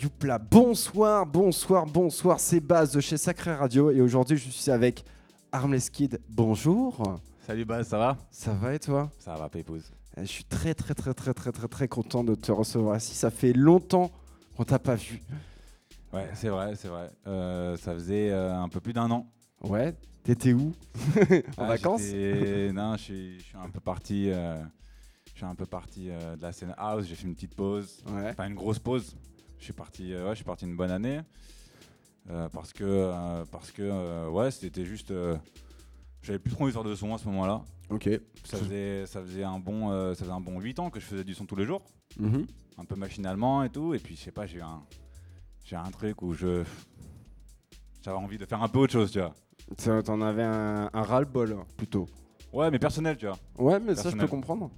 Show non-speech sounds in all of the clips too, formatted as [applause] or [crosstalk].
Youpla, bonsoir, bonsoir, bonsoir, c'est Baz de chez Sacré Radio et aujourd'hui je suis avec Armless Kid, bonjour. Salut Baz, ça va? Ça va et toi? Ça va, Pépouze. Je suis très très très très très très très content de te recevoir ici, ça fait longtemps qu'on t'a pas vu. Ouais, c'est vrai, c'est vrai. Euh, ça faisait euh, un peu plus d'un an. Ouais, t'étais où? [laughs] En Ah, vacances? Non, je suis, je suis un peu parti, euh, je suis un peu parti de la scène house, j'ai fait une petite pause, Ouais. pas une grosse pause. Je suis parti, euh, ouais, je suis parti une bonne année. Euh, parce que, euh, parce que euh, ouais, c'était juste. J'avais plus trop envie de faire de son à ce moment-là. Ok. Ça faisait, ça faisait un bon, ça faisait un bon 8 ans que je faisais du son tous les jours. Mhm. un peu machinalement et tout. Et puis, je sais pas, j'ai un, j'ai un truc où je. J'avais envie de faire un peu autre chose, tu vois. T'en avais un, un ras-le-bol plutôt. Ouais, mais personnel, tu vois. Ouais, mais ça je peux comprendre.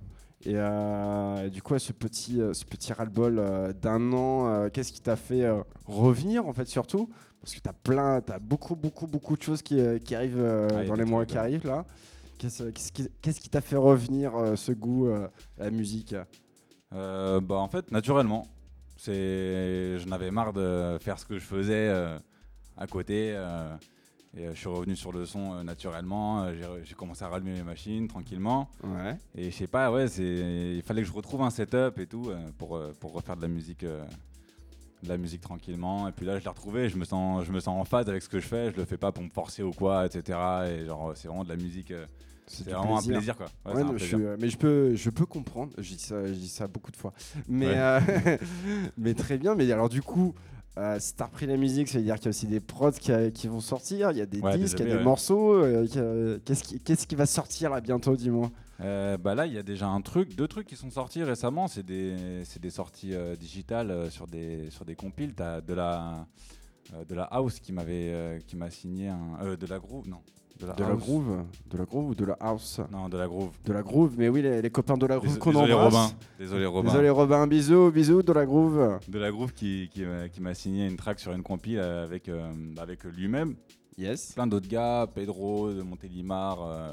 Et euh, du coup, ce petit, euh, ce petit ras-le-bol euh, d'un an, euh, qu'est-ce qui t'a fait revenir en fait surtout? Parce que t'as plein, t'as beaucoup, beaucoup, beaucoup de choses qui, qui arrivent Ah, dans les mois qui arrivent là. Qu'est-ce qui t'a fait revenir ce goût à la musique? Bah, en fait, naturellement. C'est, j'en avais marre de faire ce que je faisais à côté. Et euh, je suis revenu sur le son euh, naturellement. Euh, j'ai, commencé à rallumer mes machines tranquillement. Ouais. Et je sais pas, ouais, il fallait que je retrouve un setup et tout pour, pour refaire de la musique. de la musique tranquillement et puis là je l'ai retrouvé je me sens je me sens en phase avec ce que je fais je le fais pas pour me forcer ou quoi etc et genre c'est vraiment de la musique c'est vraiment un plaisir quoi Ouais, Ouais, un je mais je peux, je peux comprendre. Je dis ça, je dis ça beaucoup de fois. Mais, Ouais. euh, [laughs] mais très bien. Mais alors du coup, euh, si t'as repris la musique, ça veut dire qu'il y a aussi des prods qui, euh, qui vont sortir. Il y a des Ouais, disques, il y a des ouais. morceaux. euh, euh, Qu'est-ce qui, va sortir là bientôt, dis-moi? Euh, bah là il y a déjà un truc deux trucs qui sont sortis récemment c'est des sorties digitales sur des sur des compiles t'as de la de la house qui m'avait qui m'a signé un de la groove non de la De la house. groove, de la groove ou de la house non de la groove De la groove. Mais oui, les, les copains de la groove qu'on désolé embrasse. Robin désolé Robin Désolé Robin, bisous, bisous de la groove. de la groove qui qui, m'a- qui m'a signé une track sur une compile euh, avec euh, avec lui-même Yes. plein d'autres gars, Pedro de Montélimar, euh,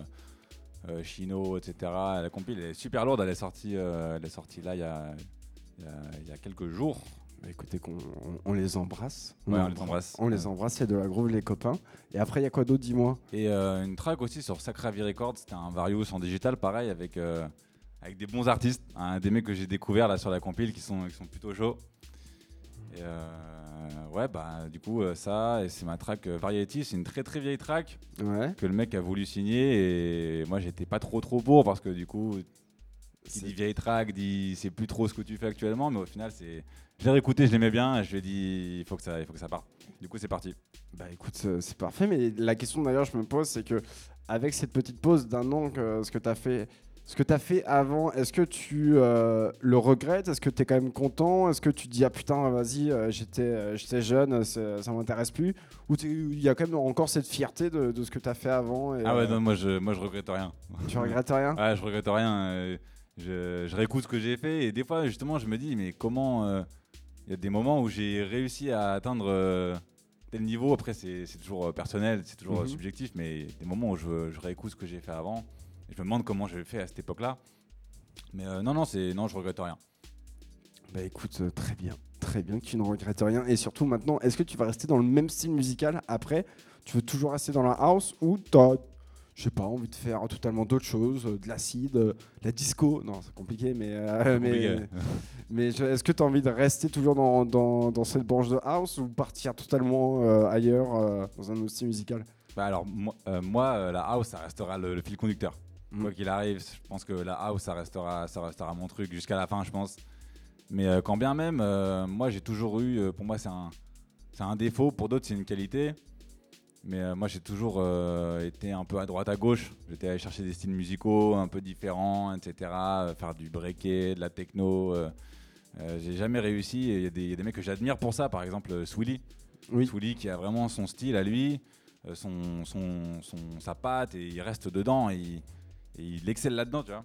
euh, Chino, etc. La compile est super lourde, elle est sortie, elle est sortie là il y a, il y a- il y a quelques jours. Bah, écoutez, qu'on, on, on les embrasse. Ouais, on les embrasse. On les embrasse, c'est de la groove les copains. Et après, il y a quoi d'autre, dis-moi? Et euh, une track aussi sur Sacravi Records, c'était un Various en digital, pareil, avec, euh, avec des bons artistes, hein, des mecs que j'ai découverts là sur la compile qui sont, qui sont plutôt chauds. Et euh, ouais, bah du coup, ça, et c'est ma track Variety, c'est une très très vieille track. Ouais. que le mec a voulu signer et moi j'étais pas trop trop pour parce que du coup qui dit vieille track dit c'est plus trop ce que tu fais actuellement mais au final c'est je l'ai réécouté je l'aimais bien et je lui ai dit il faut que ça il faut que ça parte. Du coup c'est parti. Bah écoute, euh, c'est parfait, mais la question d'ailleurs je me pose, c'est que avec cette petite pause d'un an, que, ce que tu as fait, ce que as fait avant, est-ce que tu euh, le regrettes? Est-ce que tu es quand même content? Est-ce que tu te dis ah putain vas-y euh, j'étais j'étais jeune, ça m'intéresse plus? Ou il y a quand même encore cette fierté de, de ce que tu as fait avant et, ah ouais euh, non moi je moi je regrette rien. Tu regrettes rien? [laughs] Ouais je regrette rien je, je réécoute ce que j'ai fait et des fois justement je me dis mais comment euh, il y a des moments où j'ai réussi à atteindre euh, tel niveau après c'est toujours euh, personnel c'est toujours Mhm. subjectif mais des moments où je, je réécoute ce que j'ai fait avant et je me demande comment j'ai fait à cette époque là mais euh, non non c'est non je regrette rien Bah écoute, euh, très bien, très bien que tu ne regrettes rien. Et surtout maintenant, est-ce que tu vas rester dans le même style musical après? Tu veux toujours rester dans la house ou t'as, je sais pas, envie de faire totalement d'autres choses, euh, de l'acide, euh, la disco. Non, c'est compliqué, mais, euh, mais, Compliqué. [laughs] mais je- est-ce que tu as envie de rester toujours dans, dans, dans cette branche de house ou partir totalement euh, ailleurs, euh, dans un autre style musical? Bah alors moi, moi, la house ça restera le, le fil conducteur. Mm. quoi qu'il arrive je pense que la house ça restera ça restera mon truc jusqu'à la fin je pense. Mais quand bien même moi j'ai toujours eu pour moi c'est un c'est un défaut. Pour d'autres c'est une qualité mais euh, moi j'ai toujours euh, été un peu à droite à gauche j'étais allé chercher des styles musicaux un peu différents etc euh, faire du breaké de la techno j'ai jamais réussi il y, a des- il y a des mecs que j'admire pour ça par exemple Swilly Oui. Swilly qui a vraiment son style à lui, son, son, son- sa patte et il reste dedans et il, et il excelle là-dedans, tu vois.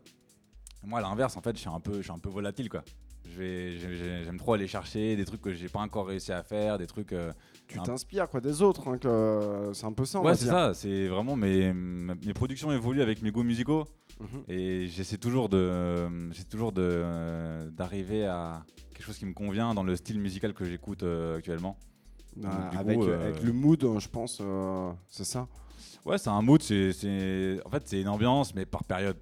Moi, à l'inverse, en fait, je suis un peu, je suis un peu volatile, quoi. J'aime trop aller chercher des trucs que j'ai pas encore réussi à faire, des trucs. euh, Tu Un- t'inspires quoi des autres, hein, que- c'est un peu ça. Ouais, c'est ça. C'est vraiment mes, mes productions évoluent avec mes goûts musicaux Mhm. et j'essaie toujours de, j'essaie toujours de euh, d'arriver à quelque chose qui me convient dans le style musical que j'écoute euh, actuellement. Ah, Donc, du avec, coup, euh, euh, avec le mood, euh, je pense, euh, c'est ça. Ouais, c'est un mood. C'est- en fait, c'est une ambiance, mais par période.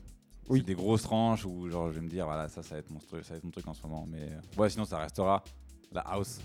Oui. C'est des grosses tranches où genre je vais me dire voilà ça ça va être mon truc, ça va être mon truc en ce moment. Mais euh, ouais, sinon ça restera la house,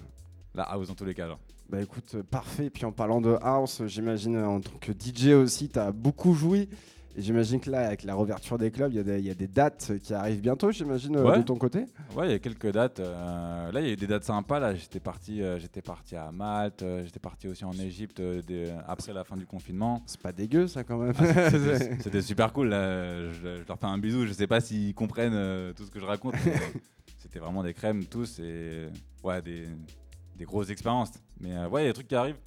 la house dans tous les cas. genre. Bah écoute, euh, parfait. Puis en parlant de house, j'imagine en tant que DJ aussi, tu as beaucoup joué. J'imagine que là, avec la réouverture des clubs, il y, a des- il y a des dates qui arrivent bientôt, j'imagine, euh, Ouais. de ton côté. Ouais, il y a quelques dates. euh, là, il y a eu des dates sympas. Là, j'étais parti, euh, j'étais parti à Malte. euh, j'étais parti aussi en Égypte des- après la fin du confinement. C'est pas dégueu, ça, quand même. Ah, [laughs] C'était super cool. là. Je, je leur fais un bisou. Je sais pas s'ils comprennent tout ce que je raconte. [laughs] C'était vraiment des crèmes tous et ouais des, des grosses expériences. Mais ouais, il y a des trucs qui arrivent.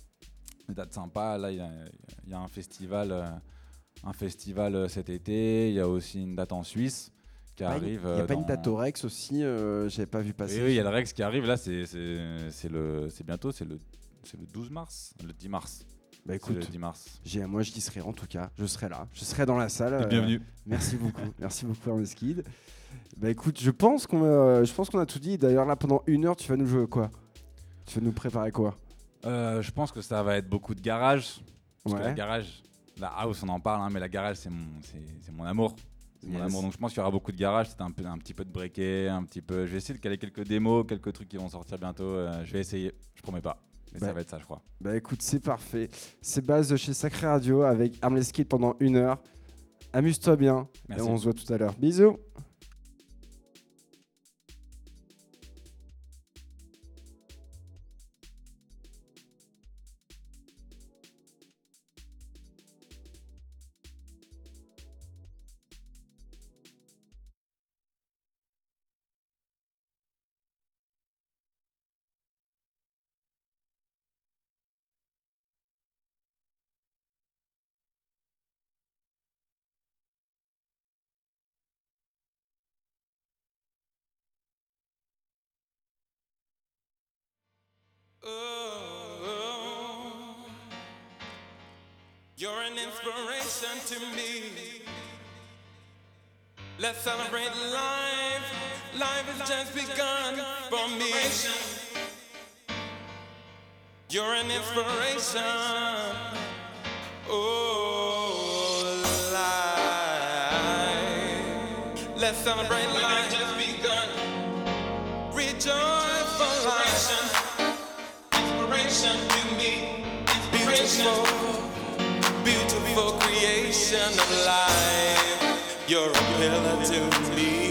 Des dates sympas. Là, il y a, il y a un festival, un festival euh, cet été. Il y a aussi une date en Suisse qui Ah, arrive. Il n'y a euh, pas une dans- date au Rex aussi, euh, j'avais pas vu passer. oui, il y a le Rex qui arrive là, c'est le bientôt, c'est le c'est le 12 mars, le 10 mars. Bah le écoute, 10 mars. j'ai- moi j'y serai en tout cas, je serai là, je serai dans la salle. euh, Bienvenue. Merci [laughs] beaucoup, merci beaucoup Hermes Kid. Bah écoute, je pense qu'on a, je pense qu'on a tout dit. D'ailleurs là, pendant une heure, tu vas nous jouer quoi? Tu vas nous préparer quoi? Euh, je pense que ça va être beaucoup de garage. Parce que la Ouais. garage, la house, on en parle, hein, mais la garage, c'est mon, c'est c'est mon amour. C'est mon amour. Donc je pense qu'il y aura beaucoup de garage. C'est un, peu, un petit peu de breaké, un petit peu. Je vais essayer de caler quelques démos, quelques trucs qui vont sortir bientôt. euh, je vais essayer. Je promets pas. Mais Bah. ça va être ça, je crois. Bah écoute, c'est parfait. C'est base de chez Sacré Radio avec Armless Kid pendant une heure. Amuse-toi bien Merci. et on se voit tout à l'heure. Bisous. Let's celebrate life. Life has just begun for me. You're an inspiration. Oh, life. Let's celebrate life just begun. Rejoice for life. Inspiration to me. Beautiful, beautiful creation of life. You're a pillar to me.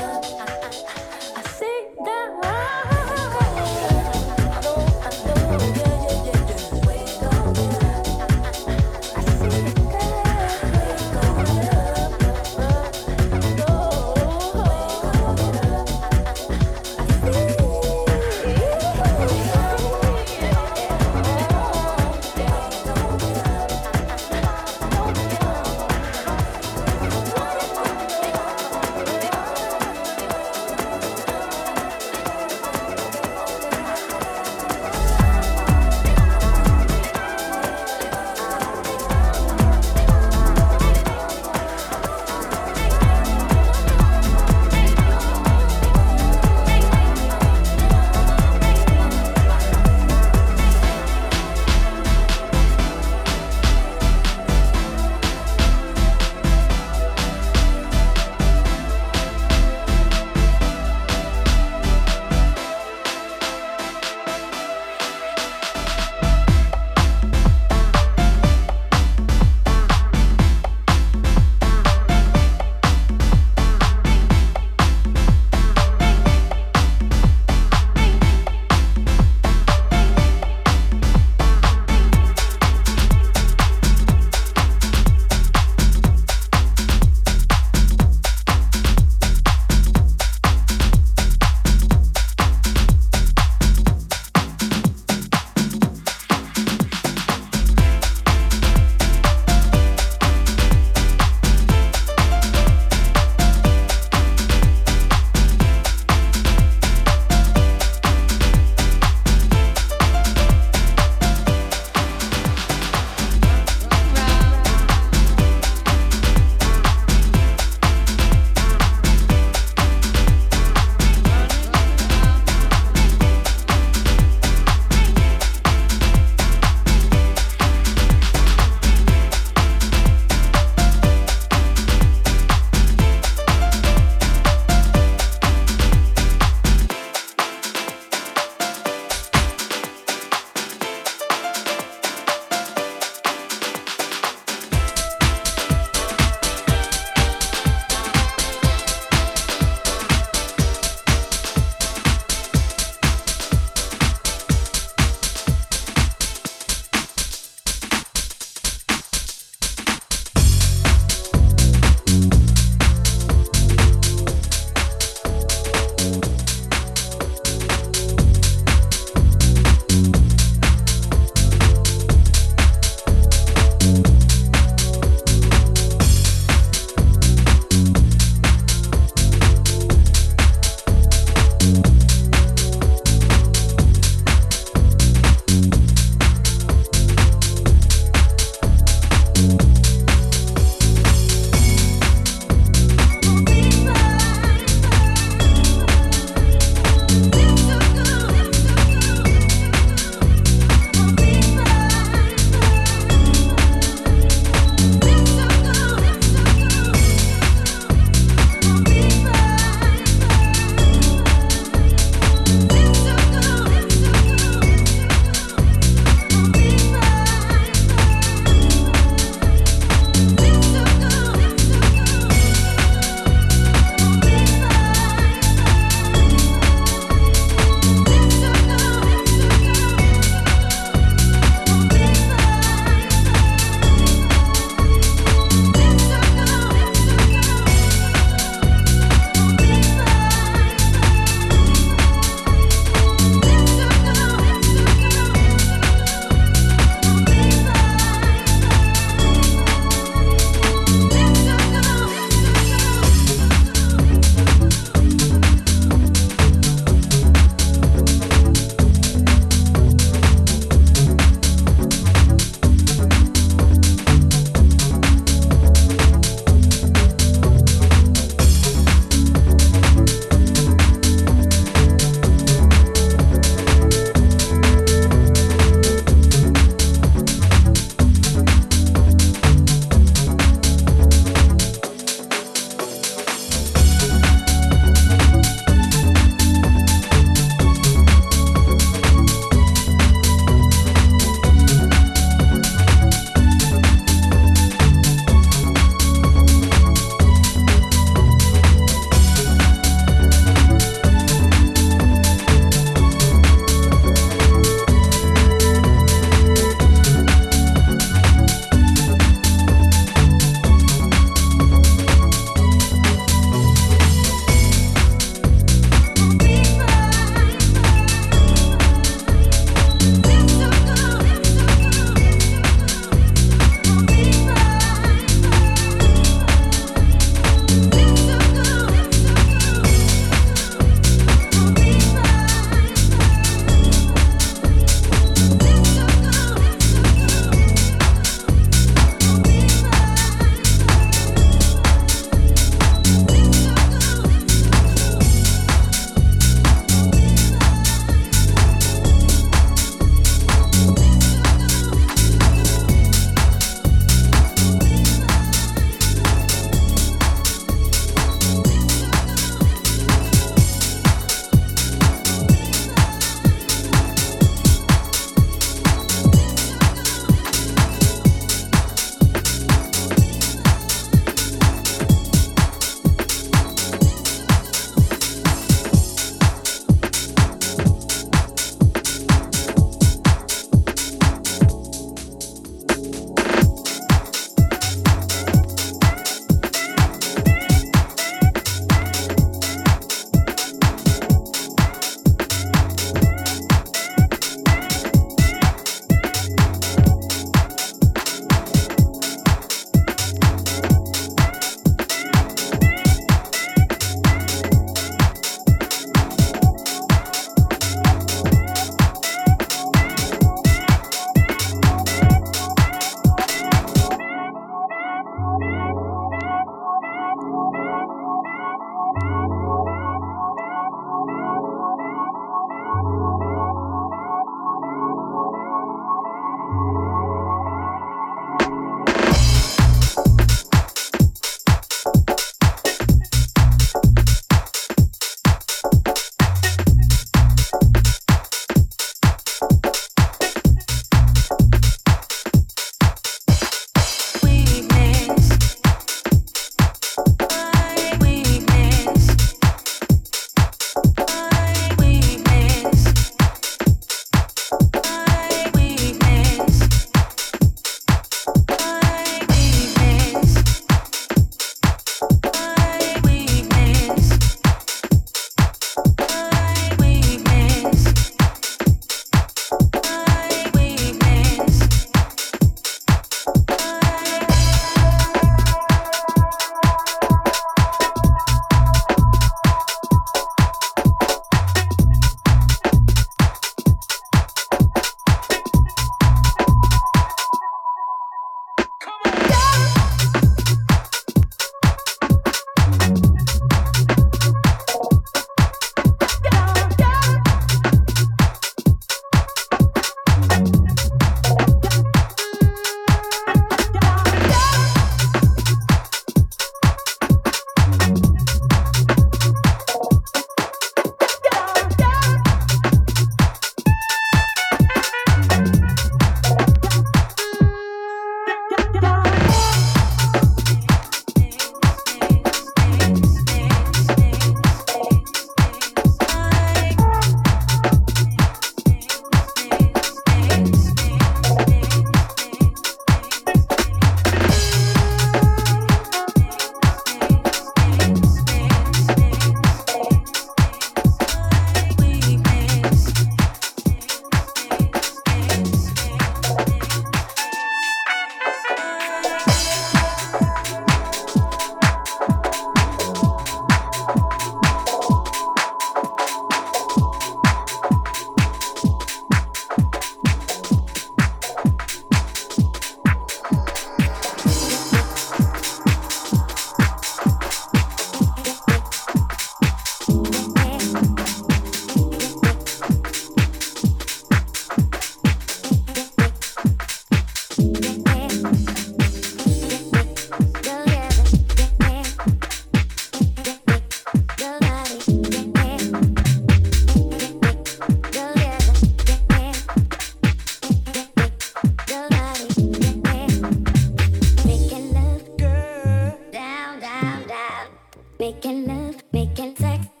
making sex.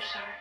so sorry.